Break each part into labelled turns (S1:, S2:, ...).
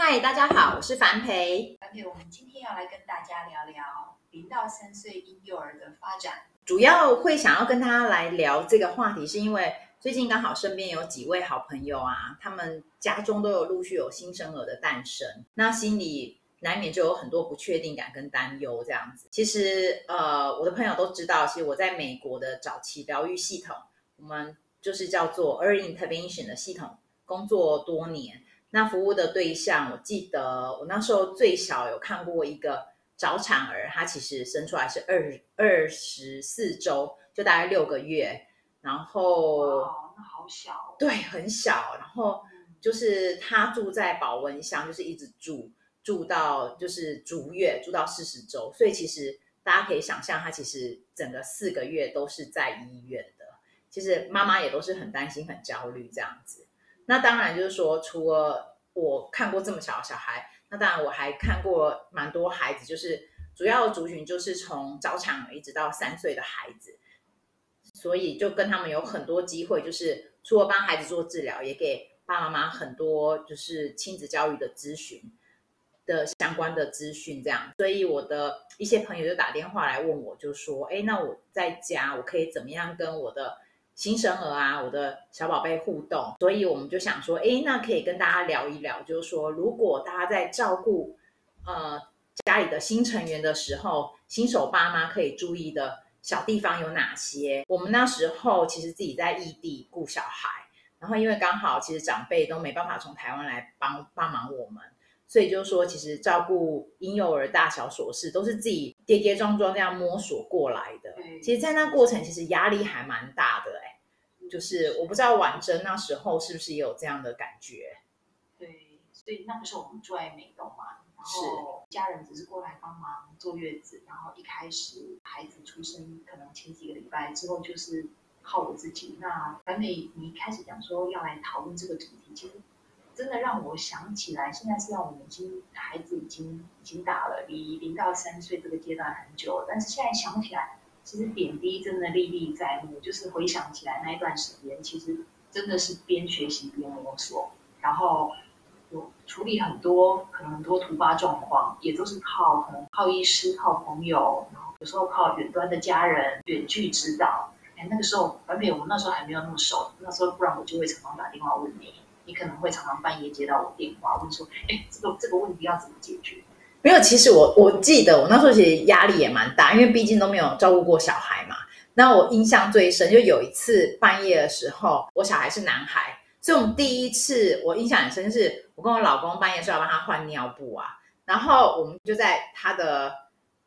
S1: 嗨，大家好，我是樊培。
S2: 樊培，我们今天要来跟大家聊聊零到三岁婴幼儿的发展。
S1: 主要会想要跟大家来聊这个话题，是因为最近刚好身边有几位好朋友啊，他们家中都有陆续有新生儿的诞生，那心里难免就有很多不确定感跟担忧这样子。其实，呃，我的朋友都知道，其实我在美国的早期疗愈系统，我们就是叫做 Early Intervention 的系统工作多年。那服务的对象，我记得我那时候最小有看过一个早产儿，他其实生出来是二二十四周，就大概六个月，然后
S2: 哦，那好小，
S1: 对，很小，然后就是他住在保温箱，就是一直住住到就是足月，住到四十周，所以其实大家可以想象，他其实整个四个月都是在医院的，其实妈妈也都是很担心、很焦虑这样子。那当然就是说，除了我看过这么小的小孩，那当然我还看过蛮多孩子，就是主要族群就是从早产一直到三岁的孩子，所以就跟他们有很多机会，就是除了帮孩子做治疗，也给爸爸妈妈很多就是亲子教育的咨询的相关的资讯这样。所以我的一些朋友就打电话来问我，就说：“哎，那我在家我可以怎么样跟我的？”新生儿啊，我的小宝贝互动，所以我们就想说，哎，那可以跟大家聊一聊，就是说，如果大家在照顾呃家里的新成员的时候，新手爸妈可以注意的小地方有哪些？我们那时候其实自己在异地顾小孩，然后因为刚好其实长辈都没办法从台湾来帮帮忙我们，所以就是说，其实照顾婴幼儿大小琐事都是自己跌跌撞撞这样摸索过来的。其实，在那过程其实压力还蛮大的，哎。就是我不知道婉珍那时候是不是也有这样的感觉？
S2: 对，所以那个时候我们住在美东嘛，然后家人只是过来帮忙坐月子，然后一开始孩子出生可能前几个礼拜之后就是靠我自己。那樊美，你一开始讲说要来讨论这个主题，其实真的让我想起来，现在是让我们已经孩子已经已经大了，离零到三岁这个阶段很久，但是现在想起来。其实点滴真的历历在目，就是回想起来那一段时间，其实真的是边学习边摸索，然后有处理很多可能很多突发状况，也都是靠可能靠医师、靠朋友，然后有时候靠远端的家人远距指导。哎，那个时候，而且我们那时候还没有那么熟，那时候不然我就会常常打电话问你，你可能会常常半夜接到我电话问说，哎，这个这个问题要怎么解决？
S1: 没有，其实我我记得我那时候其实压力也蛮大，因为毕竟都没有照顾过小孩嘛。那我印象最深就有一次半夜的时候，我小孩是男孩，所以我们第一次我印象很深，是我跟我老公半夜是要帮他换尿布啊，然后我们就在他的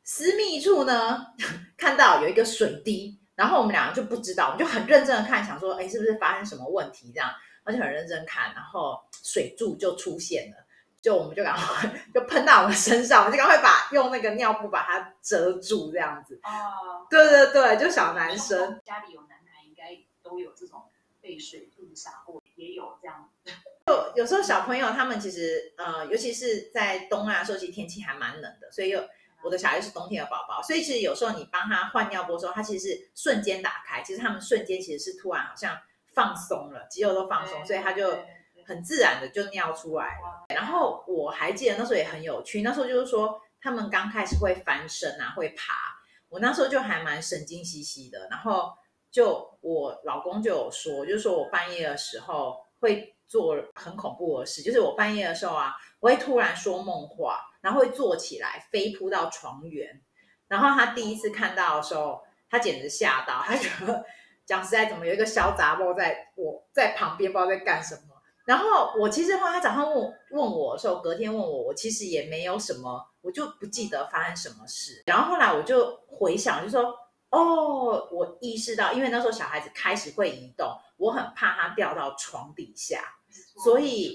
S1: 私密处呢 看到有一个水滴，然后我们两个就不知道，我们就很认真的看，想说，哎，是不是发生什么问题这样，而且很认真看，然后水柱就出现了。就我们就赶快 就喷到我们身上，我们就赶快把用那个尿布把它遮住，这样子。
S2: 哦，
S1: 对对对，就小男生
S2: 家里有男孩，应该都有这种被水柱洒过，也有这样。
S1: 就有时候小朋友他们其实呃，尤其是在冬啊时候，其实天气还蛮冷的，所以有我的小孩是冬天的宝宝，所以其实有时候你帮他换尿布的时候，他其实是瞬间打开，其实他们瞬间其实是突然好像放松了，肌肉都放松，所以他就。很自然的就尿出来了，然后我还记得那时候也很有趣，那时候就是说他们刚开始会翻身啊，会爬，我那时候就还蛮神经兮兮的，然后就我老公就有说，就是说我半夜的时候会做很恐怖的事，就是我半夜的时候啊，我会突然说梦话，然后会坐起来飞扑到床缘，然后他第一次看到的时候，他简直吓到，他觉得讲实在怎么有一个小杂包在我在旁边，不知道在干什么。然后我其实后来他早上问问我的时候，隔天问我，我其实也没有什么，我就不记得发生什么事。然后后来我就回想，就说哦，我意识到，因为那时候小孩子开始会移动，我很怕他掉到床底下，所以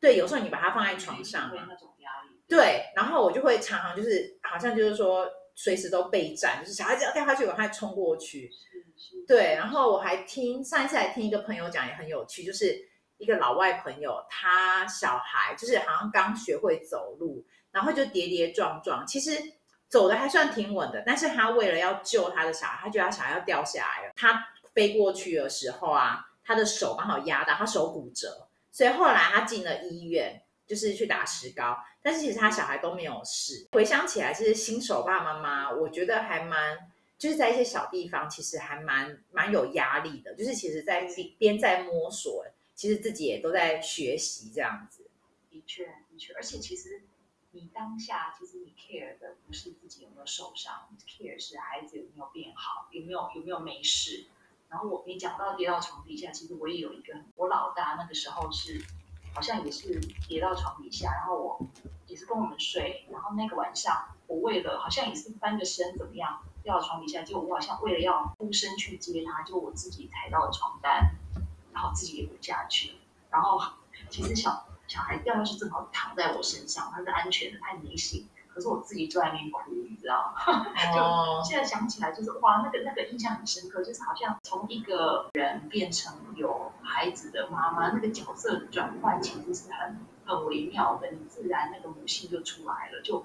S1: 对，有时候你把它放在床上，
S2: 会那种压力。
S1: 对，然后我就会常常就是好像就是说随时都备战，就是小孩子要掉下去，我赶快冲过去。对，然后我还听上一次还听一个朋友讲也很有趣，就是一个老外朋友，他小孩就是好像刚学会走路，然后就跌跌撞撞，其实走的还算挺稳的，但是他为了要救他的小孩，他觉得他小孩要掉下来了，他飞过去的时候啊，他的手刚好压到，他手骨折，所以后来他进了医院，就是去打石膏，但是其实他小孩都没有事。回想起来，其实新手爸爸妈妈，我觉得还蛮。就是在一些小地方，其实还蛮蛮有压力的。就是其实，在边在摸索，其实自己也都在学习这样子。
S2: 的确，的确，而且其实你当下，其实你 care 的不是自己有没有受伤，care 是孩子有没有变好，有没有有没有没事。然后我你讲到跌到床底下，其实我也有一个，我老大那个时候是好像也是跌到床底下，然后我也是跟我们睡，然后那个晚上我为了好像也是翻个身怎么样。掉到床底下，就我好像为了要孤身去接他，就我自己抬到了床单，然后自己也不下去。然后其实小小孩掉下去正好躺在我身上，他是安全的，他也没醒。可是我自己坐在那边哭，你知道吗？就现在想起来，就是哇，那个那个印象很深刻，就是好像从一个人变成有孩子的妈妈，那个角色转换其实是很很微妙的，你自然那个母性就出来了，就。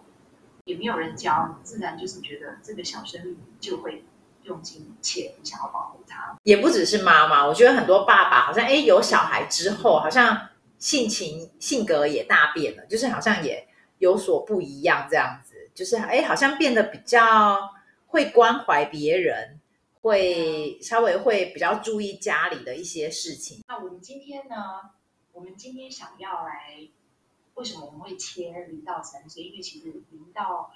S2: 也没有人教，自然就是觉得这个小生命就会用尽一切，想要保护他。
S1: 也不只是妈妈，我觉得很多爸爸好像哎有小孩之后，好像性情性格也大变了，就是好像也有所不一样这样子，就是哎好像变得比较会关怀别人，会稍微会比较注意家里的一些事情。
S2: 那我们今天呢？我们今天想要来。为什么我们会切零到三岁？因为其实零到，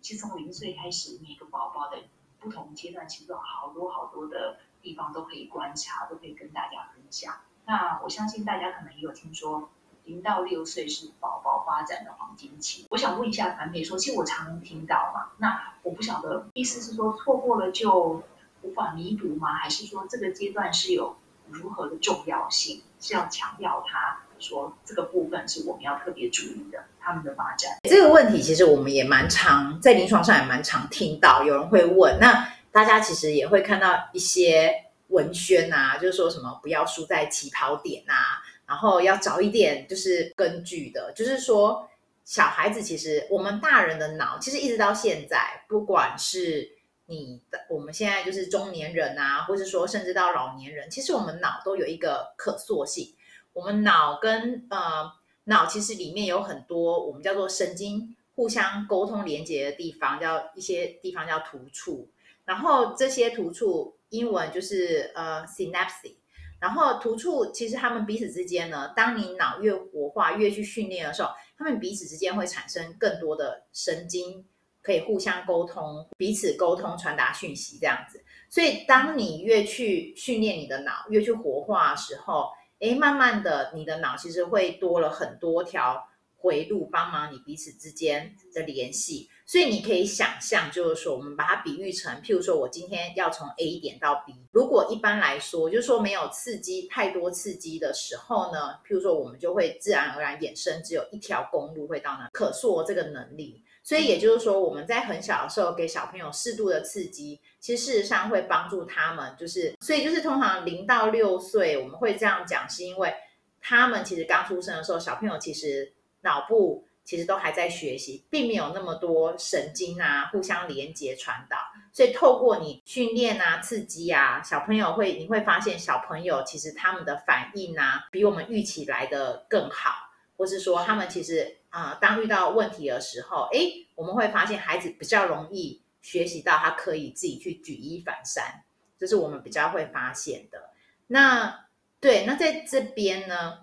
S2: 其实从零岁开始，每个宝宝的不同阶段，其实有好多好多的地方都可以观察，都可以跟大家分享。那我相信大家可能也有听说，零到六岁是宝宝发展的黄金期。我想问一下团美说，其实我常常听到嘛，那我不晓得意思是说错过了就无法弥补吗？还是说这个阶段是有如何的重要性，是要强调它？说这个部分是我们要特别注意的，他们的发展。
S1: 这个问题其实我们也蛮常在临床上也蛮常听到，有人会问。那大家其实也会看到一些文宣啊，就是说什么不要输在起跑点啊，然后要找一点就是根据的，就是说小孩子其实我们大人的脑其实一直到现在，不管是你的我们现在就是中年人啊，或是说甚至到老年人，其实我们脑都有一个可塑性。我们脑跟呃脑其实里面有很多我们叫做神经互相沟通连接的地方，叫一些地方叫突触。然后这些突触英文就是呃 synapse。然后突触其实他们彼此之间呢，当你脑越活化越去训练的时候，他们彼此之间会产生更多的神经可以互相沟通，彼此沟通传达讯息这样子。所以当你越去训练你的脑，越去活化的时候，诶，慢慢的，你的脑其实会多了很多条回路，帮忙你彼此之间的联系。所以你可以想象，就是说，我们把它比喻成，譬如说我今天要从 A 点到 B，如果一般来说，就是说没有刺激太多刺激的时候呢，譬如说我们就会自然而然衍生只有一条公路会到那，可塑这个能力。所以也就是说，我们在很小的时候给小朋友适度的刺激，其实事实上会帮助他们。就是，所以就是通常零到六岁我们会这样讲，是因为他们其实刚出生的时候，小朋友其实脑部其实都还在学习，并没有那么多神经啊互相连接传导。所以透过你训练啊、刺激啊，小朋友会你会发现小朋友其实他们的反应啊，比我们预期来的更好。或是说，他们其实啊、当遇到问题的时候，诶，我们会发现孩子比较容易学习到，他可以自己去举一反三，这是我们比较会发现的。那对，那在这边呢，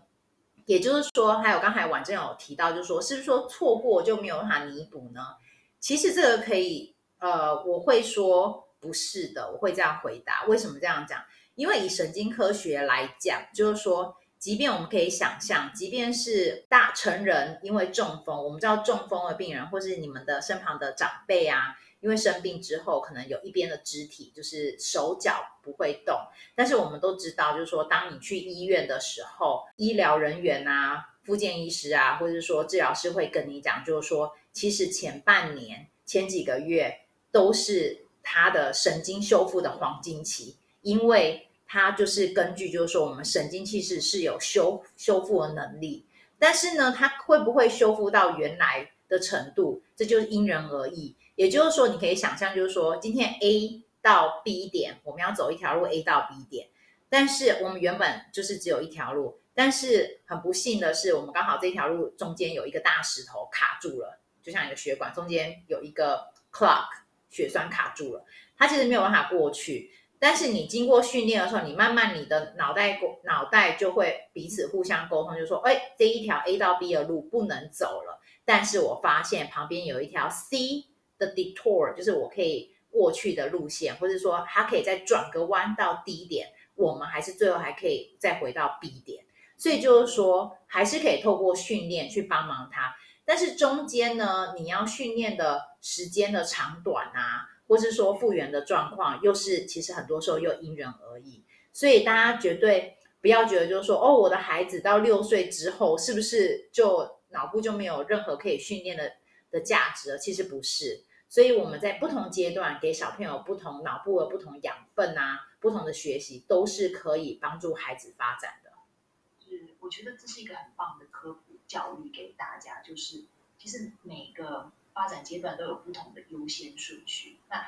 S1: 也就是说，还有刚才婉珍有提到，就是说，是不是说错过就没有办法弥补呢？其实这个可以，呃，我会说不是的，我会这样回答。为什么这样讲？因为以神经科学来讲，就是说。即便我们可以想象，即便是大成人因为中风，我们知道中风的病人，或是你们的身旁的长辈啊，因为生病之后，可能有一边的肢体就是手脚不会动。但是我们都知道，就是说，当你去医院的时候，医疗人员啊、复健医师啊，或者是说治疗师会跟你讲，就是说，其实前半年、前几个月都是他的神经修复的黄金期，因为它就是根据就是说，我们神经系统是有修修复的能力，但是呢，它会不会修复到原来的程度，这就是因人而异。也就是说，你可以想象，就是说，今天 A 到 B 点，我们要走一条路 A 到 B 点，但是我们原本就是只有一条路。但是很不幸的是，我们刚好这条路中间有一个大石头卡住了，就像一个血管中间有一个 clot 血栓卡住了，它其实没有办法过去。但是你经过训练的时候，你慢慢你的脑袋脑袋就会彼此互相沟通，就说：哎，这一条 A 到 B 的路不能走了。但是我发现旁边有一条 C 的 detour，就是我可以过去的路线，或者说它可以再转个弯到 D 点，我们还是最后还可以再回到 B 点。所以就是说，还是可以透过训练去帮忙他，但是中间呢，你要训练的时间的长短啊，或是说复原的状况，又是其实很多时候又因人而异。所以大家绝对不要觉得就是说，哦，我的孩子到六岁之后，是不是就脑部就没有任何可以训练的的价值了？其实不是。所以我们在不同阶段给小朋友不同脑部的不同养分啊，不同的学习，都是可以帮助孩子发展的。
S2: 是我觉得这是一个很棒的科普教育给大家，就是其实每个发展阶段都有不同的优先顺序。那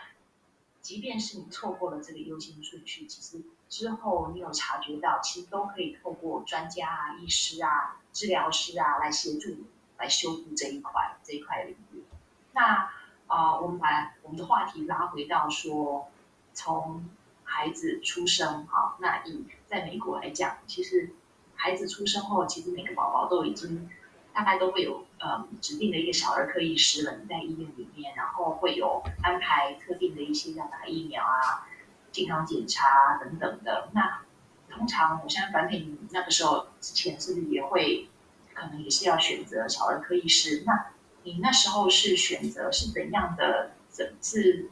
S2: 即便是你错过了这个优先顺序，其实之后你有察觉到，其实都可以透过专家啊、医师啊、治疗师啊来协助你来修复这一块这一块领域。那啊、我们把我们的话题拉回到说，从孩子出生，哈，那以在美国来讲，其实。孩子出生后，其实每个宝宝都已经大概都会有呃指定的一个小儿科医师了。你在医院里面，然后会有安排特定的一些要打疫苗啊、健康检查等等的。那通常我相信，反正你那个时候之前是不是也会可能也是要选择小儿科医师？那你那时候是选择是怎样的？怎是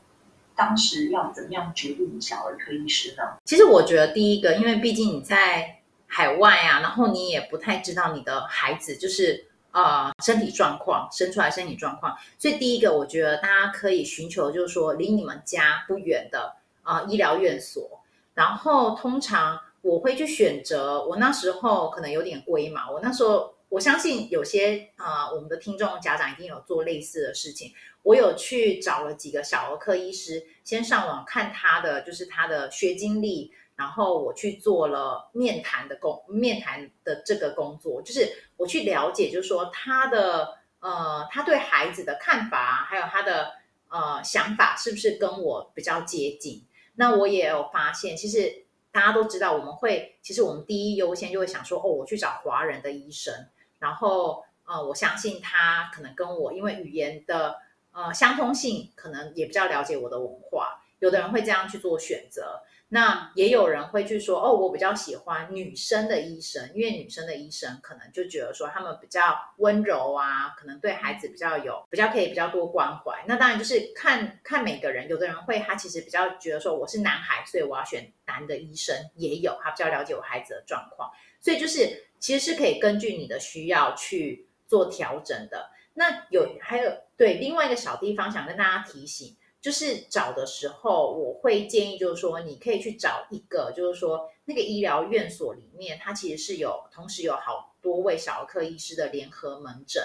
S2: 当时要怎么样决定小儿科医师呢？
S1: 其实我觉得第一个，因为毕竟你在。海外啊，然后你也不太知道你的孩子就是呃身体状况，生出来身体状况，所以第一个我觉得大家可以寻求就是说离你们家不远的啊、呃、医疗院所，然后通常我会去选择，我那时候可能有点龟嘛，我那时候我相信有些啊、我们的听众家长一定有做类似的事情，我有去找了几个小儿科医师，先上网看他的就是他的学经历。然后我去做了面谈的工，面谈的这个工作，就是我去了解，就是说他的呃，他对孩子的看法，还有他的呃想法，是不是跟我比较接近？那我也有发现，其实大家都知道，我们会，其实我们第一优先就会想说，哦，我去找华人的医生，然后呃，我相信他可能跟我因为语言的呃相通性，可能也比较了解我的文化，有的人会这样去做选择。那也有人会去说，哦，我比较喜欢女生的医生，因为女生的医生可能就觉得说他们比较温柔啊，可能对孩子比较有，比较可以比较多关怀。那当然就是看看每个人，有的人会他其实比较觉得说我是男孩，所以我要选男的医生，也有他比较了解我孩子的状况，所以就是其实是可以根据你的需要去做调整的。那有还有对另外一个小地方想跟大家提醒。就是找的时候，我会建议，就是说，你可以去找一个，就是说，那个医疗院所里面，它其实是有同时有好多位小儿科医师的联合门诊。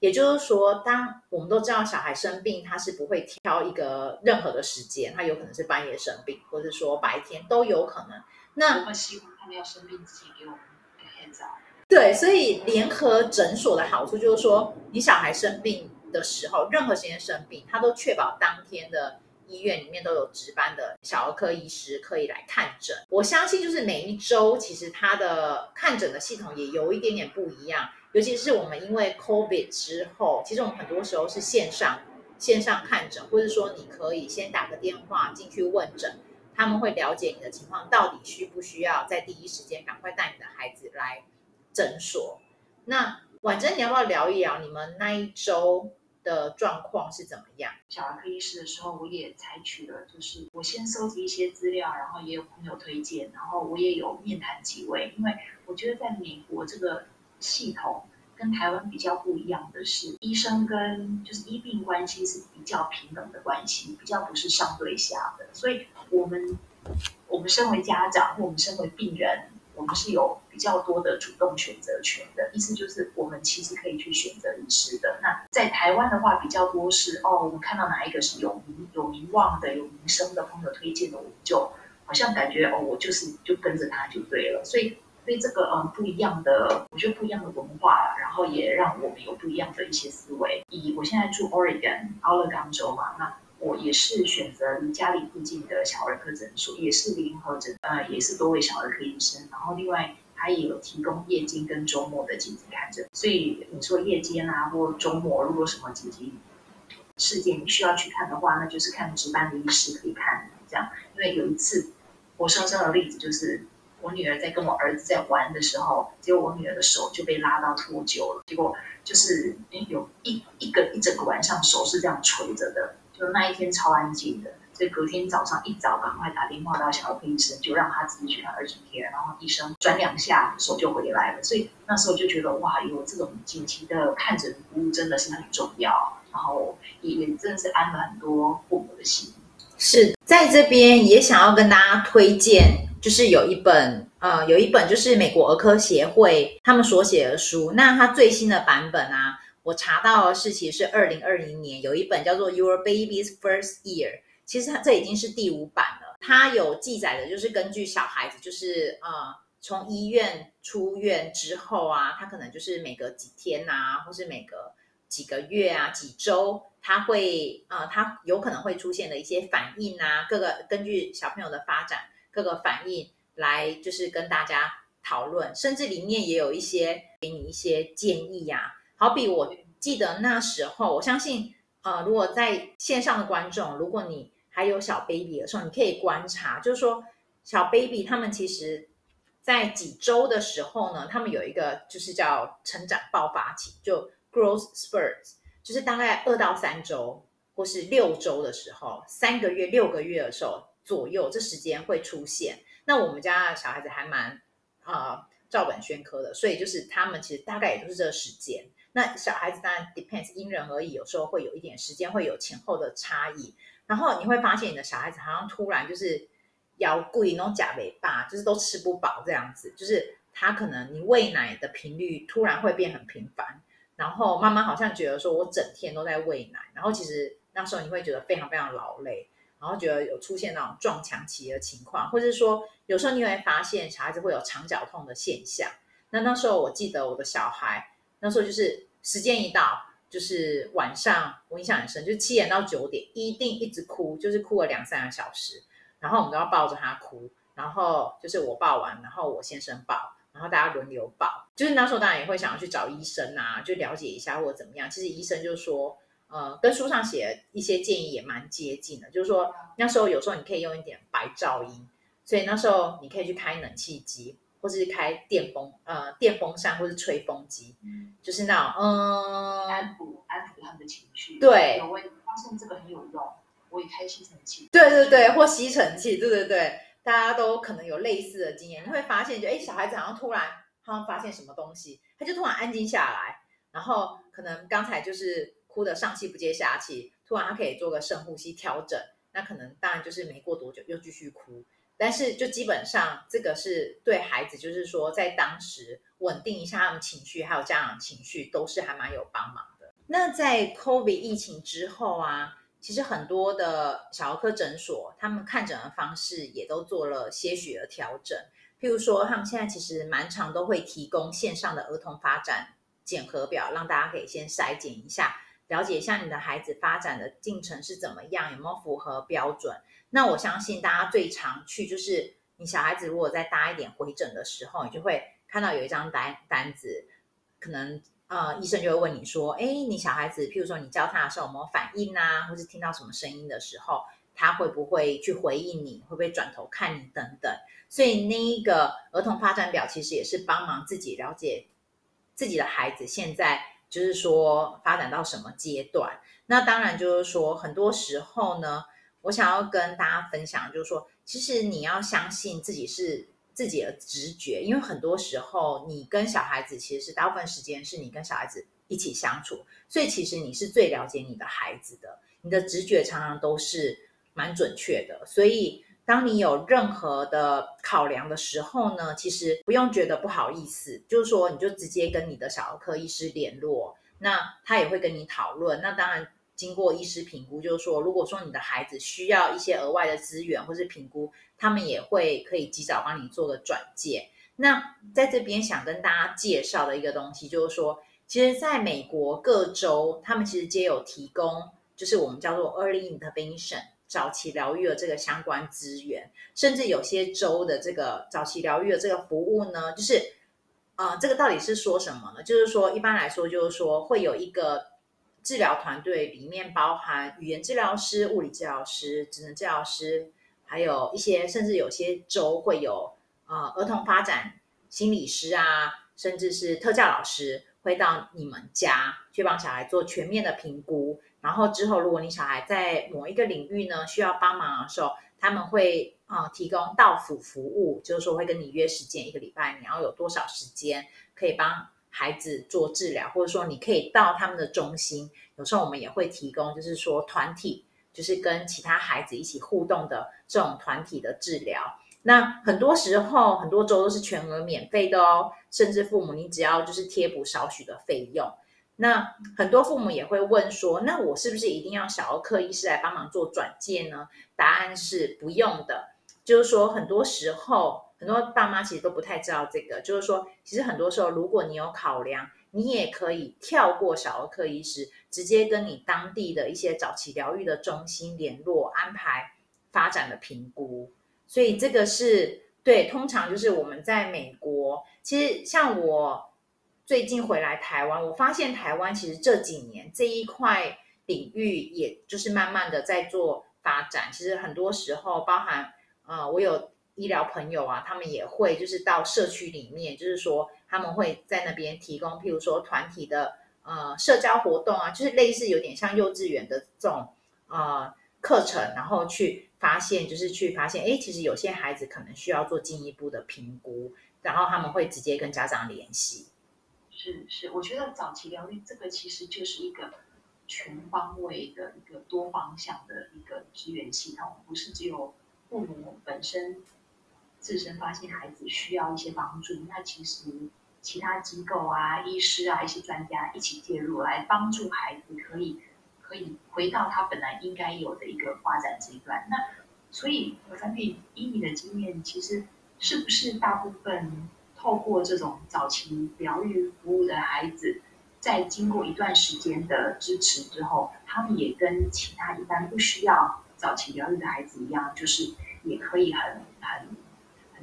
S1: 也就是说，当我们都知道小孩生病，他是不会挑一个任何的时间，他有可能是半夜生病，或者说白天都有可能。那
S2: 我们希望他们要生病之前给我们个 heads up。
S1: 对，所以联合诊所的好处就是说，你小孩生病。的时候，任何时间生病，他都确保当天的医院里面都有值班的小儿科医师可以来看诊。我相信，就是每一周其实他的看诊的系统也有一点点不一样。尤其是我们因为 COVID 之后，其实我们很多时候是线上线上看诊，或者说你可以先打个电话进去问诊，他们会了解你的情况，到底需不需要在第一时间赶快带你的孩子来诊所。那婉珍，你要不要聊一聊你们那一周的状况是怎么样？
S2: 小儿科医师的时候，我也采取了，就是我先收集一些资料，然后也有朋友推荐，然后我也有面谈几位，因为我觉得在美国这个系统跟台湾比较不一样的是，医生跟就是医病关系是比较平等的关系，比较不是上对下的。所以，我们我们身为家长或我们身为病人，我们是有比较多的主动选择权的。意思就是，我们其实可以去选择医师的。那在台湾的话，比较多是哦，我们看到哪一个是有名有名望的、有名声的朋友推荐的，我们就好像感觉哦，我就是就跟着他就对了。所以。对这个嗯不一样的，我觉得不一样的文化，然后也让我们有不一样的一些思维。以我现在住 Oregon 奥勒冈州嘛，那我也是选择离家里附近的小儿科诊所，也是联合诊，呃，也是多位小儿科医生。然后另外他也有提供夜间跟周末的紧急看诊。所以你说夜间啊，或周末，如果什么紧急事件你需要去看的话，那就是看值班的医师可以看这样。因为有一次活生生的例子就是。我女儿在跟我儿子在玩的时候，结果我女儿的手就被拉到脱臼了。结果就是有一一个一整个晚上手是这样垂着的，就那一天超安静的。所以隔天早上一早赶快打电话到小儿科医生，就让他自己去看儿童片，然后医生转两下手就回来了。所以那时候就觉得哇，有这种紧急的看诊服务真的是很重要，然后也也真的是安了很多父母的心。
S1: 是在这边也想要跟大家推荐。就是有一本，呃，有一本就是美国儿科协会他们所写的书。那它最新的版本啊，我查到的是其实是二零二零年有一本叫做《Your Baby's First Year》，其实它这已经是第五版了。它有记载的就是根据小孩子，就是呃，从医院出院之后啊，他可能就是每隔几天啊，或是每隔几个月啊、几周，他会呃，他有可能会出现的一些反应啊，各个根据小朋友的发展。各个反应来就是跟大家讨论，甚至里面也有一些给你一些建议呀、啊。好比我记得那时候，我相信呃，如果在线上的观众，如果你还有小 baby 的时候，你可以观察，就是说小 baby 他们其实，在几周的时候呢，他们有一个就是叫成长爆发期，就 growth spurts，就是大概二到三周或是六周的时候，三个月、六个月的时候。左右这时间会出现，那我们家的小孩子还蛮啊、照本宣科的，所以就是他们其实大概也都是这个时间。那小孩子当然 depends 因人而异，有时候会有一点时间会有前后的差异。然后你会发现你的小孩子好像突然就是腰跪，然后假尾巴，就是都吃不饱这样子，就是他可能你喂奶的频率突然会变很频繁，然后妈妈好像觉得说我整天都在喂奶，然后其实那时候你会觉得非常非常劳累。然后觉得有出现那种撞墙期的情况，或者是说有时候你会发现小孩子会有肠绞痛的现象。那那时候我记得我的小孩那时候就是时间一到，就是晚上我印象很深，就是七点到九点一定一直哭，就是哭了两三个小时，然后我们都要抱着他哭，然后就是我抱完，然后我先生抱，然后大家轮流抱。就是那时候当然也会想要去找医生啊，就了解一下或者怎么样。其实医生就说。呃，跟书上写的一些建议也蛮接近的，就是说那时候有时候你可以用一点白噪音，所以那时候你可以去开冷气机，或是开电风呃电风扇，或是吹风机，嗯，就是那种嗯
S2: 安抚安抚他们的情绪。
S1: 对，
S2: 我也发现这个很有用，我也开吸尘器。
S1: 对对对，或吸尘器，对对对，大家都可能有类似的经验，你会发现就哎小孩子好像突然好像发现什么东西，他就突然安静下来，然后可能刚才就是。哭得上气不接下气，突然他可以做个深呼吸调整，那可能当然就是没过多久又继续哭，但是就基本上这个是对孩子，就是说在当时稳定一下他们情绪，还有家长情绪都是还蛮有帮忙的。那在 COVID 疫情之后啊，其实很多的小儿科诊所他们看诊的方式也都做了些许的调整，譬如说他们现在其实蛮常都会提供线上的儿童发展检核表，让大家可以先筛检一下。了解一下你的孩子发展的进程是怎么样，有没有符合标准？那我相信大家最常去就是你小孩子如果再大一点回诊的时候，你就会看到有一张单单子，可能呃医生就会问你说，哎，你小孩子譬如说你教他的时候有没有反应啊，或是听到什么声音的时候，他会不会去回应你，会不会转头看你等等。所以那一个儿童发展表其实也是帮忙自己了解自己的孩子现在。就是说发展到什么阶段？那当然就是说，很多时候呢，我想要跟大家分享，就是说，其实你要相信自己是自己的直觉，因为很多时候你跟小孩子其实是大部分时间是你跟小孩子一起相处，所以其实你是最了解你的孩子的，你的直觉常常都是蛮准确的。所以当你有任何的考量的时候呢，其实不用觉得不好意思，就是说你就直接跟你的小儿科医师联络，那他也会跟你讨论。那当然。经过医师评估，就是说，如果说你的孩子需要一些额外的资源或是评估，他们也会可以及早帮你做个转介。那在这边想跟大家介绍的一个东西，就是说，其实在美国各州，他们其实皆有提供，就是我们叫做 early intervention 早期疗愈的这个相关资源，甚至有些州的这个早期疗愈的这个服务呢，就是，呃，这个到底是说什么呢？就是说，一般来说，就是说会有一个。治疗团队里面包含语言治疗师、物理治疗师、职能治疗师，还有一些甚至有些州会有呃儿童发展心理师啊，甚至是特教老师会到你们家去帮小孩做全面的评估。然后之后，如果你小孩在某一个领域呢需要帮忙的时候，他们会呃提供到府服务，就是说会跟你约时间，一个礼拜你要有多少时间可以帮。孩子做治疗，或者说你可以到他们的中心。有时候我们也会提供，就是说团体，就是跟其他孩子一起互动的这种团体的治疗。那很多时候，很多州都是全额免费的哦，甚至父母你只要就是贴补少许的费用。那很多父母也会问说，那我是不是一定要小儿科医师来帮忙做转介呢？答案是不用的，就是说很多时候。很多爸妈其实都不太知道这个，就是说，其实很多时候，如果你有考量，你也可以跳过小儿科医师，直接跟你当地的一些早期疗愈的中心联络，安排发展的评估。所以这个是对，通常就是我们在美国，其实像我最近回来台湾，我发现台湾其实这几年这一块领域，也就是慢慢的在做发展。其实很多时候，包含呃，我有。医疗朋友啊，他们也会就是到社区里面，就是说他们会在那边提供，譬如说团体的呃社交活动啊，就是类似有点像幼稚园的这种呃课程，然后去发现，就是去发现，哎，其实有些孩子可能需要做进一步的评估，然后他们会直接跟家长联系。
S2: 是是，我觉得早期疗愈这个其实就是一个全方位的一个多方向的一个支援系统，不是只有父母本身。自身发现孩子需要一些帮助，那其实其他机构啊、医师啊、一些专家一起介入，来帮助孩子可以可以回到他本来应该有的一个发展阶段。那所以，我想以以你的经验，其实是不是大部分透过这种早期疗愈服务的孩子，在经过一段时间的支持之后，他们也跟其他一般不需要早期疗愈的孩子一样，就是也可以很很。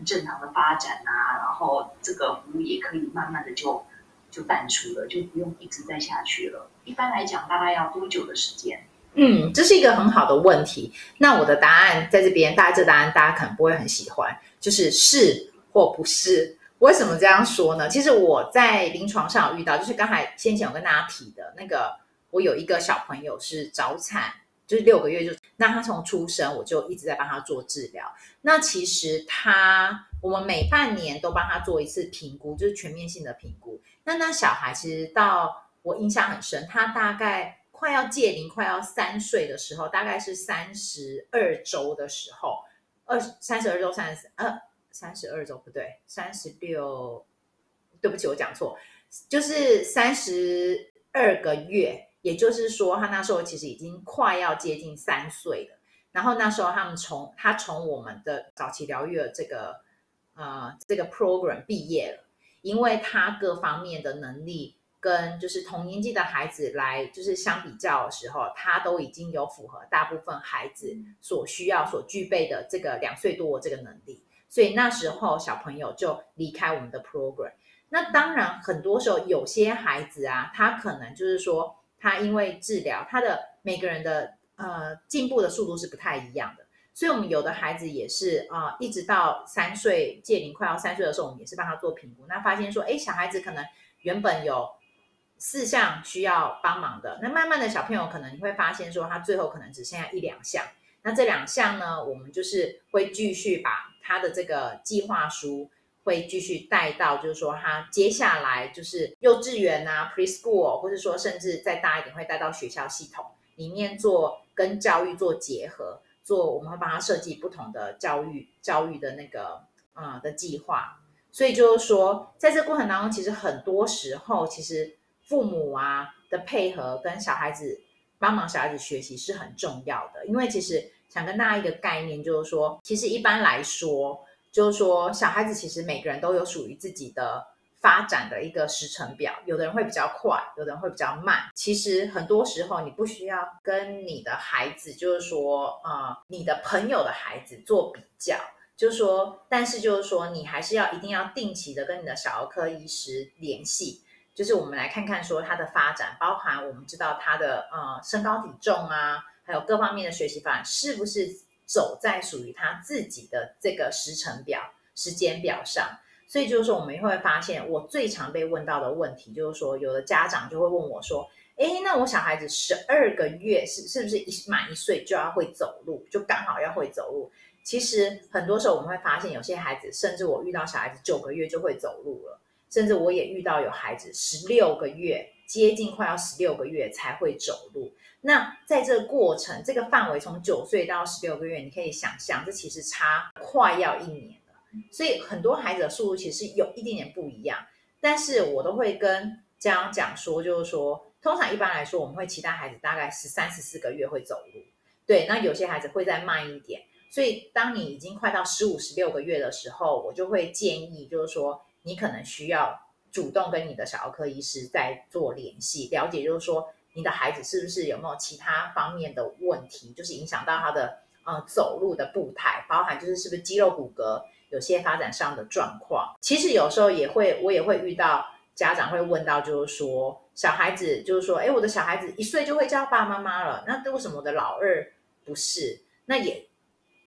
S2: 正常的发展啊，然后这个服务也可以慢慢的就就淡出了，就不用一直再下去了。一般来讲，大概要多久的时间？
S1: 嗯，这是一个很好的问题。那我的答案在这边，大家这答案大家可能不会很喜欢，就是是或不是。为什么这样说呢？其实我在临床上有遇到，就是刚才先前我跟大家提的那个，我有一个小朋友是早产。就是六个月就，那他从出生我就一直在帮他做治疗。那其实他，我们每半年都帮他做一次评估，就是全面性的评估。那那小孩其实到我印象很深，他大概快要戒龄、快要三岁的时候，大概是三十二周的时候，二三十二周、三十呃三十二周不对，三十六，对不起，我讲错，就是三十二个月。也就是说，他那时候其实已经快要接近三岁了。然后那时候他们从他从我们的早期疗愈的这个呃这个 program 毕业了，因为他各方面的能力跟就是同年纪的孩子来就是相比较的时候，他都已经有符合大部分孩子所需要所具备的这个两岁多的这个能力。所以那时候小朋友就离开我们的 program。那当然，很多时候有些孩子啊，他可能就是说。他因为治疗，他的每个人的呃进步的速度是不太一样的，所以我们有的孩子也是啊、一直到三岁届龄快要三岁的时候，我们也是帮他做评估，那发现说，哎，小孩子可能原本有四项需要帮忙的，那慢慢的小朋友可能你会发现说，他最后可能只剩下一两项，那这两项呢，我们就是会继续把他的这个计划书会继续带到，就是说他接下来就是幼稚园啊，preschool，或者说甚至再大一点会带到学校系统里面做跟教育做结合，做我们会帮他设计不同的教育教育的那个啊、呃、的计划。所以就是说，在这过程当中，其实很多时候，其实父母啊的配合跟小孩子帮忙小孩子学习是很重要的，因为其实。想跟大家一个概念，就是说，其实一般来说，就是说，小孩子其实每个人都有属于自己的发展的一个时程表，有的人会比较快，有的人会比较慢。其实很多时候，你不需要跟你的孩子，就是说，呃，你的朋友的孩子做比较，就是说，但是就是说，你还是要一定要定期的跟你的小儿科医师联系，就是我们来看看说他的发展，包含我们知道他的呃身高体重啊。还有各方面的学习发展，是不是走在属于他自己的这个时程表、时间表上？所以就是说，我们会发现，我最常被问到的问题就是说，有的家长就会问我说：“哎，那我小孩子十二个月是是不是一满一岁就要会走路，就刚好要会走路？”其实很多时候我们会发现，有些孩子甚至我遇到小孩子九个月就会走路了，甚至我也遇到有孩子十六个月，接近快要十六个月才会走路。那在这个过程，这个范围从九岁到十六个月，你可以想象，这其实差快要一年了。所以很多孩子的速度其实有一点点不一样。但是我都会跟家长讲说，就是说，通常一般来说，我们会期待孩子大概十三、十四个月会走路。对，那有些孩子会再慢一点。所以当你已经快到十五、十六个月的时候，我就会建议，就是说，你可能需要主动跟你的小儿科医师再做联系，了解，就是说。你的孩子是不是有没有其他方面的问题，就是影响到他的呃走路的步态，包含就是是不是肌肉骨骼有些发展上的状况。其实有时候也会，我也会遇到家长会问到，就是说小孩子就是说，哎，我的小孩子一岁就会叫爸爸妈妈了，那为什么我的老二不是？那也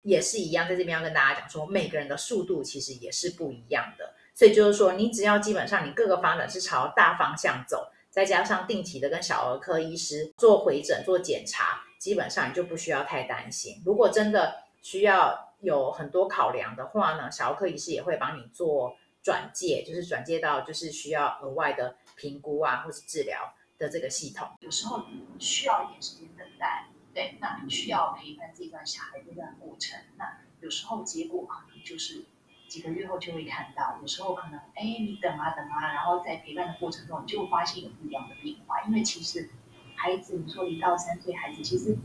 S1: 也是一样，在这边要跟大家讲说，每个人的速度其实也是不一样的，所以就是说，你只要基本上你各个发展是朝大方向走。再加上定期的跟小儿科医师做回诊、做检查，基本上你就不需要太担心。如果真的需要有很多考量的话呢，小儿科医师也会帮你做转介，就是转介到就是需要额外的评估啊，或是治疗的这个系统。
S2: 有时候需要一点时间等待，对，那需要陪伴这段小孩这段过程，那有时候结果可能就是。几个月后就会看到，有时候可能，哎，你等啊等啊，然后在陪伴的过程中，你就会发现有不一样的变化。因为其实孩子，你说一到三岁孩子，其实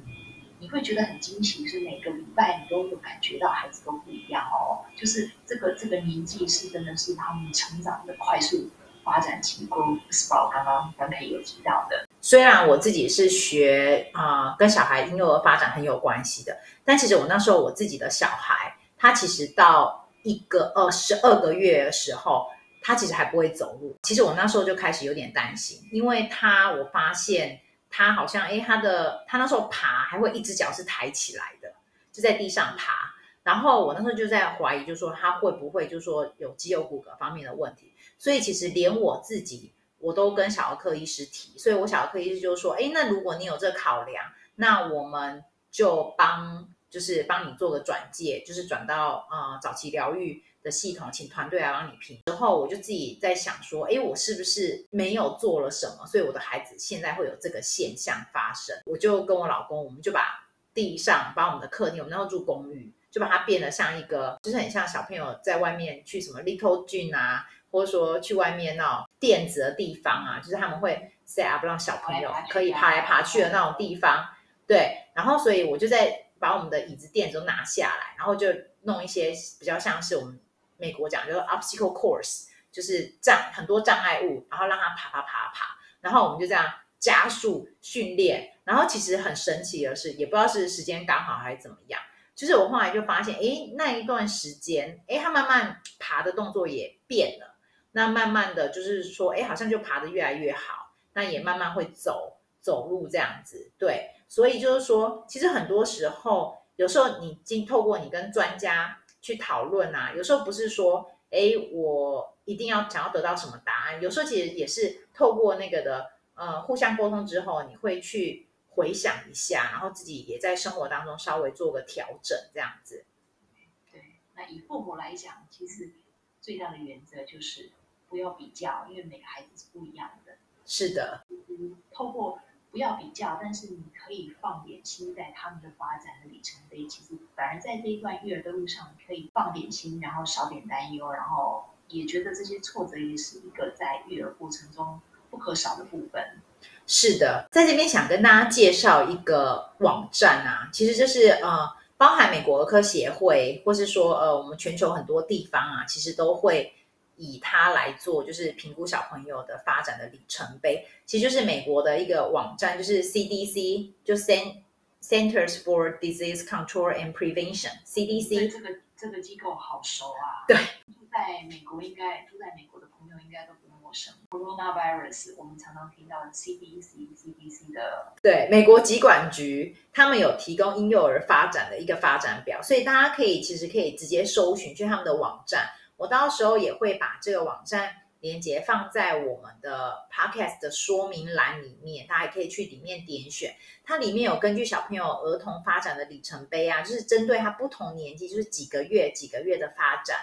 S2: 你会觉得很惊喜，是每个礼拜你都有感觉到孩子都不一样哦。就是这个这个年纪是真的是他们成长的快速发展期，跟 sport 刚刚刚才有提到的。
S1: 虽然我自己是学啊、跟小孩婴幼儿发展很有关系的，但其实我那时候我自己的小孩，他其实到一个呃十二个月的时候，他其实还不会走路。其实我那时候就开始有点担心，因为他我发现他好像诶，他的他那时候爬还会一只脚是抬起来的，就在地上爬。然后我那时候就在怀疑，就是说他会不会就是说有肌肉骨骼方面的问题。所以其实连我自己我都跟小儿科医师提，所以我小儿科医师就说，诶，那如果你有这个考量，那我们就帮。就是帮你做个转介，就是转到呃早期疗愈的系统，请团队来帮你评。之后我就自己在想说，哎，我是不是没有做了什么，所以我的孩子现在会有这个现象发生？我就跟我老公，我们就把地上，把我们的客厅，我们那时候住公寓，就把它变得像一个，就是很像小朋友在外面去什么 Little Gym 啊，或者说去外面那种垫子的地方啊，就是他们会 set up 让小朋友可以爬来爬去的那种地方。对，然后所以我就在。把我们的椅子垫子都拿下来，然后就弄一些比较像是我们美国讲，就是 obstacle course，就是障很多障碍物，然后让它爬爬爬爬，然后我们就这样加速训练。然后其实很神奇的是，也不知道是时间刚好还是怎么样，就是我后来就发现，哎，那一段时间，哎，他慢慢爬的动作也变了，那慢慢的就是说，哎，好像就爬得越来越好，那也慢慢会走走路这样子，对。所以就是说，其实很多时候，有时候你经透过你跟专家去讨论啊，有时候不是说，哎，我一定要想要得到什么答案。有时候其实也是透过那个的，呃，互相沟通之后，你会去回想一下，然后自己也在生活当中稍微做个调整，这样子。
S2: 那以父母来讲，其实最大的原则就是不要比较，因为每个孩子是不一样的。
S1: 是的，
S2: 嗯，透过不要比较，但是你可以放点心在他们的发展的里程碑。其实反而在这一段育儿的路上，你可以放点心，然后少点担忧，然后也觉得这些挫折也是一个在育儿过程中不可少的部分。
S1: 是的，在这边想跟大家介绍一个网站啊，其实就是呃，包含美国儿科协会，或是说呃，我们全球很多地方啊，其实都会。以它来做，就是评估小朋友的发展的里程碑，其实就是美国的一个网站，就是 CDC，就 Centers for Disease Control and Prevention，CDC。
S2: 这个这个机构好熟啊。
S1: 对，
S2: 住在美国应该住在美国的朋友应该都不陌生。Coronavirus，我们常常听到 CDC，CDC 的。
S1: 对，美国疾管局他们有提供婴幼儿发展的一个发展表，所以大家可以其实可以直接搜寻去他们的网站。我到时候也会把这个网站连接放在我们的 podcast 的说明栏里面，大家也可以去里面点选。它里面有根据小朋友儿童发展的里程碑啊，就是针对他不同年纪，就是几个月、几个月的发展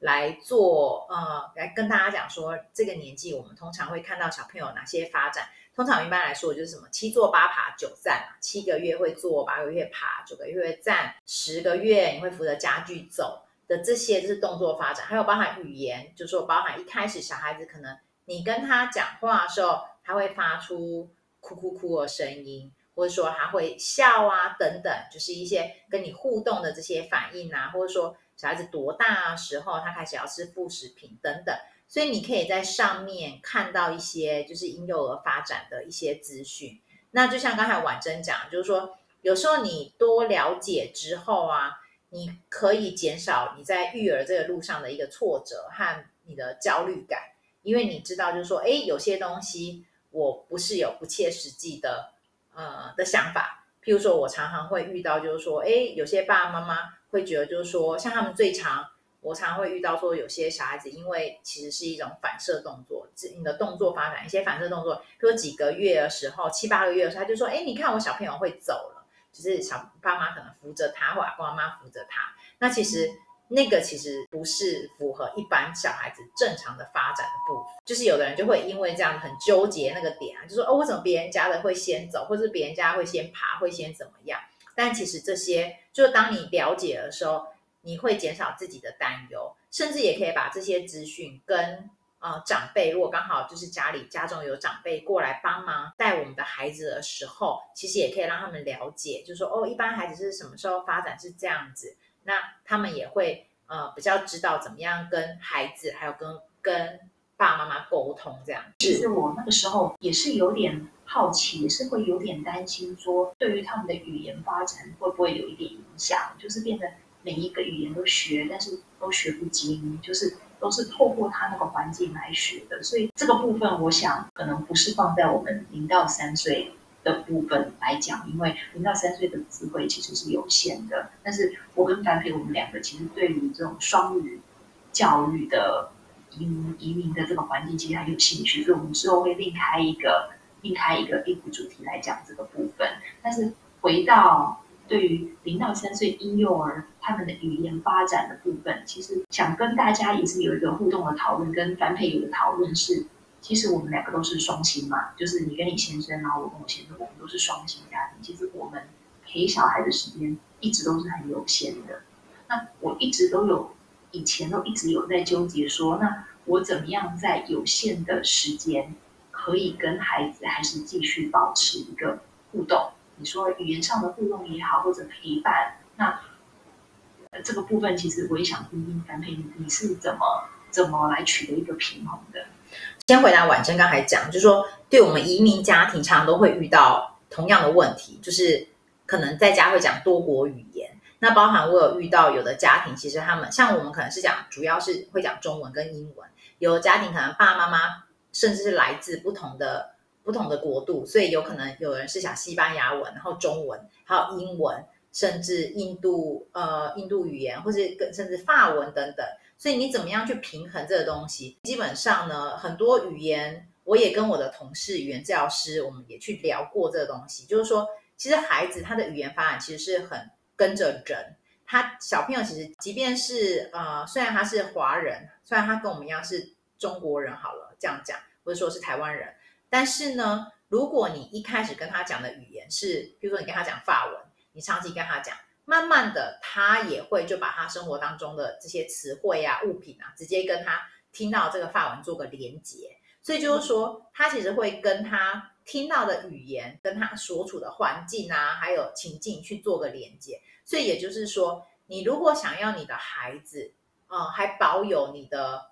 S1: 来做，呃，来跟大家讲说，这个年纪我们通常会看到小朋友哪些发展。通常一般来说就是什么七坐八爬九站嘛，七个月会坐，八个月爬，九个月会站，十个月你会扶着家具走。的这些就是动作发展，还有包含语言，就是说包含一开始小孩子可能你跟他讲话的时候，他会发出哭哭哭的声音，或者说他会笑啊等等，就是一些跟你互动的这些反应啊，或者说小孩子多大的时候他开始要吃副食品等等，所以你可以在上面看到一些就是婴幼儿发展的一些资讯。那就像刚才婉珍讲，就是说有时候你多了解之后啊。你可以减少你在育儿这个路上的一个挫折和你的焦虑感，因为你知道，就是说，哎，有些东西我不是有不切实际的呃的想法。譬如说，我常常会遇到，就是说，哎，有些爸爸妈妈会觉得，就是说，像他们最常，我常常会遇到说，有些小孩子因为其实是一种反射动作，你的动作发展一些反射动作，比如说几个月的时候，七八个月的时候，他就说，哎，你看我小朋友会走了。就是小爸妈可能扶着他，或者爸妈扶着他。那其实那个其实不是符合一般小孩子正常的发展的部分。就是有的人就会因为这样很纠结那个点啊，就说哦，为什么别人家的会先走，或者是别人家会先爬，会先怎么样？但其实这些，就当你了解的时候，你会减少自己的担忧，甚至也可以把这些资讯跟。呃，长辈如果刚好就是家里家中有长辈过来帮忙带我们的孩子的时候，其实也可以让他们了解，就是说哦，一般孩子是什么时候发展是这样子，那他们也会呃比较知道怎么样跟孩子还有跟跟爸爸妈妈沟通这样。
S2: 其实我那个时候也是有点好奇，也是会有点担心，说对于他们的语言发展会不会有一点影响，就是变得每一个语言都学，但是都学不精，就是。都是透过他那个环境来学的，所以这个部分我想可能不是放在我们零到三岁的部分来讲，因为零到三岁的智慧其实是有限的。但是我跟樊培我们两个其实对于这种双语教育的移民移民的这个环境其实很有兴趣，所以我们之后会另开一个另开一个一个主题来讲这个部分。但是回到。对于零到三岁婴幼儿他们的语言发展的部分，其实想跟大家也是有一个互动的讨论，跟樊培有的讨论是，其实我们两个都是双薪嘛，就是你跟你先生，然后我跟我先生，我们都是双薪家庭。其实我们陪小孩的时间一直都是很有限的。那我一直都有，以前都一直有在纠结说，那我怎么样在有限的时间，可以跟孩子还是继续保持一个互动？你说语言上的互动也好，或者陪伴，那这个部分其实我也想听听樊培，你是怎么怎么来取得一个平衡的？
S1: 先回答婉珍刚才讲，就是说，对我们移民家庭常常都会遇到同样的问题，就是可能在家会讲多国语言。那包含我有遇到有的家庭，其实他们像我们可能是讲主要是会讲中文跟英文，有的家庭可能爸爸妈妈甚至是来自不同的。不同的国度，所以有可能有人是想西班牙文，然后中文，还有英文，甚至印度呃印度语言，或是甚至法文等等。所以你怎么样去平衡这个东西？基本上呢，很多语言，我也跟我的同事语言治疗师，我们也去聊过这个东西，就是说，其实孩子他的语言发展其实是很跟着人。他小朋友其实即便是呃，虽然他是华人，虽然他跟我们一样是中国人，好了这样讲，或者说是台湾人，但是呢，如果你一开始跟他讲的语言是，比如说你跟他讲法文，你长期跟他讲，慢慢的他也会就把他生活当中的这些词汇啊、物品啊，直接跟他听到这个法文做个连接。所以就是说，他其实会跟他听到的语言，跟他所处的环境啊，还有情境去做个连接。所以也就是说，你如果想要你的孩子，啊、呃，还保有你的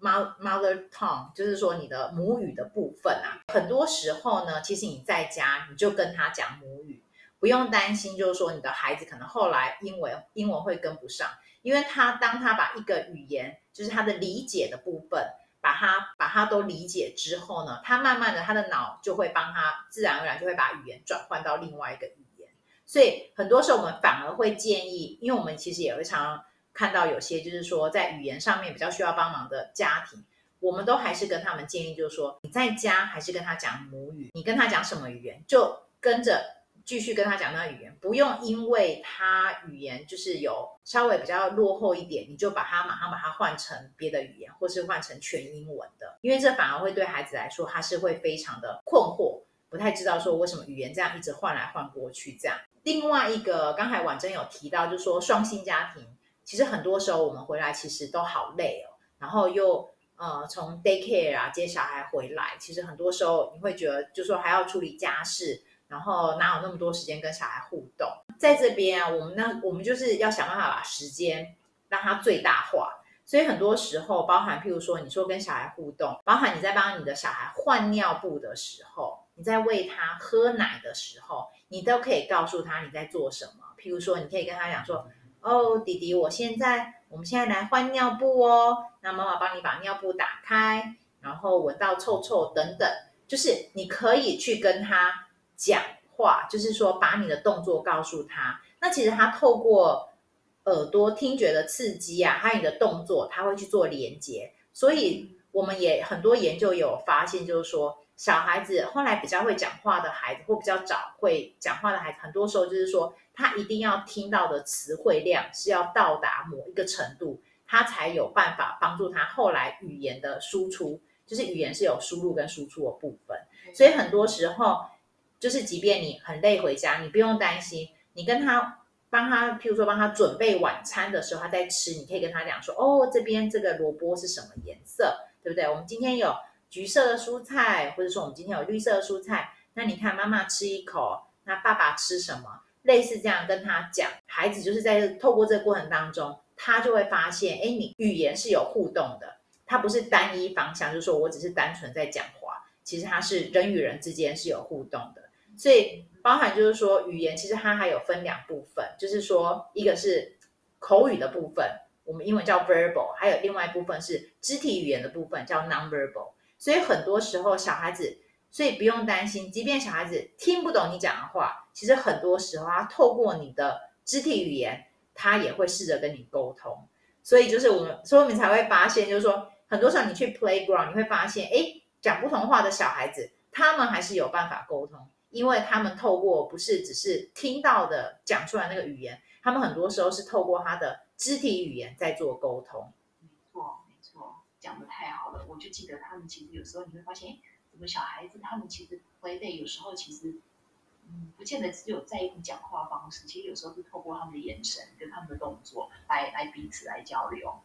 S1: mother tongue，就是说你的母语的部分啊，很多时候呢，其实你在家你就跟他讲母语，不用担心，就是说你的孩子可能后来英文英文会跟不上，因为他当他把一个语言，就是他的理解的部分。把他把他都理解之后呢，他慢慢的他的脑就会帮他自然而然就会把语言转换到另外一个语言。所以很多时候我们反而会建议，因为我们其实也会常常看到有些就是说在语言上面比较需要帮忙的家庭，我们都还是跟他们建议，就是说你在家还是跟他讲母语，你跟他讲什么语言就跟着。继续跟他讲那语言，不用因为他语言就是有稍微比较落后一点，你就把他马上把它换成别的语言，或是换成全英文的，因为这反而会对孩子来说，他是会非常的困惑，不太知道说为什么语言这样一直换来换过去这样。另外一个，刚才婉珍有提到，就是说双薪家庭，其实很多时候我们回来其实都好累哦，然后又呃从 daycare 啊接小孩回来，其实很多时候你会觉得，就说还要处理家事。然后哪有那么多时间跟小孩互动？在这边啊，我们呢，我们就是要想办法把时间让它最大化。所以很多时候，包含譬如说，你说跟小孩互动，包含你在帮你的小孩换尿布的时候，你在喂他喝奶的时候，你都可以告诉他你在做什么。譬如说，你可以跟他讲说：“哦，弟弟，我现在，我们现在来换尿布哦。那妈妈帮你把尿布打开，然后闻到臭臭等等，就是你可以去跟他。”讲话就是说，把你的动作告诉他。那其实他透过耳朵听觉的刺激啊，还有你的动作，他会去做连接。所以我们也很多研究有发现，就是说，小孩子后来比较会讲话的孩子，或比较早会讲话的孩子，很多时候就是说，他一定要听到的词汇量是要到达某一个程度，他才有办法帮助他后来语言的输出。就是语言是有输入跟输出的部分，所以很多时候。就是，即便你很累回家，你不用担心。你跟他帮他，譬如说帮他准备晚餐的时候，他在吃，你可以跟他讲说：“哦，这边这个萝卜是什么颜色，对不对？我们今天有橘色的蔬菜，或者说我们今天有绿色的蔬菜。那你看妈妈吃一口，那爸爸吃什么？类似这样跟他讲，孩子就是在透过这个过程当中，他就会发现，哎，你语言是有互动的，他不是单一方向，就是说我只是单纯在讲话，其实他是人与人之间是有互动的。所以包含就是说，语言其实它还有分两部分，就是说一个是口语的部分，我们英文叫 verbal，还有另外一部分是肢体语言的部分叫 nonverbal。所以很多时候小孩子，所以不用担心，即便小孩子听不懂你讲的话，其实很多时候他透过你的肢体语言，他也会试着跟你沟通。所以就是我们，所以我们才会发现，就是说很多时候你去 playground，你会发现，哎，讲不同话的小孩子，他们还是有办法沟通。因为他们透过不是只是听到的讲出来那个语言，他们很多时候是透过他的肢体语言在做沟通。
S2: 没错，没错，讲的太好。就记得他们其实有时候你会发现，哎，怎么小孩子他们其实 play day 有时候其实，嗯，不见得只有在用讲话方式，其实有时候是透过他们的眼神跟他们的动作来来彼此来交流。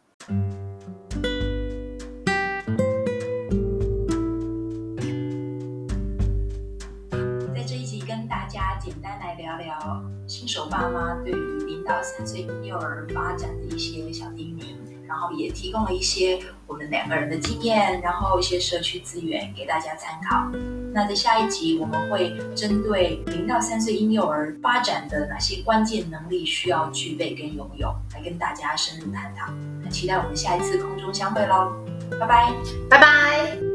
S2: 在这一集跟大家简单来聊聊新手爸妈对于零到三岁婴幼儿发展的一些小叮咛，然后也提供了一些我们两个人的经验，然后一些社区资源给大家参考。那在下一集我们会针对零到三岁婴幼儿发展的哪些关键能力需要具备跟拥有，来跟大家深入探讨。那期待我们下一次空中相会喽，拜拜，
S1: 拜拜。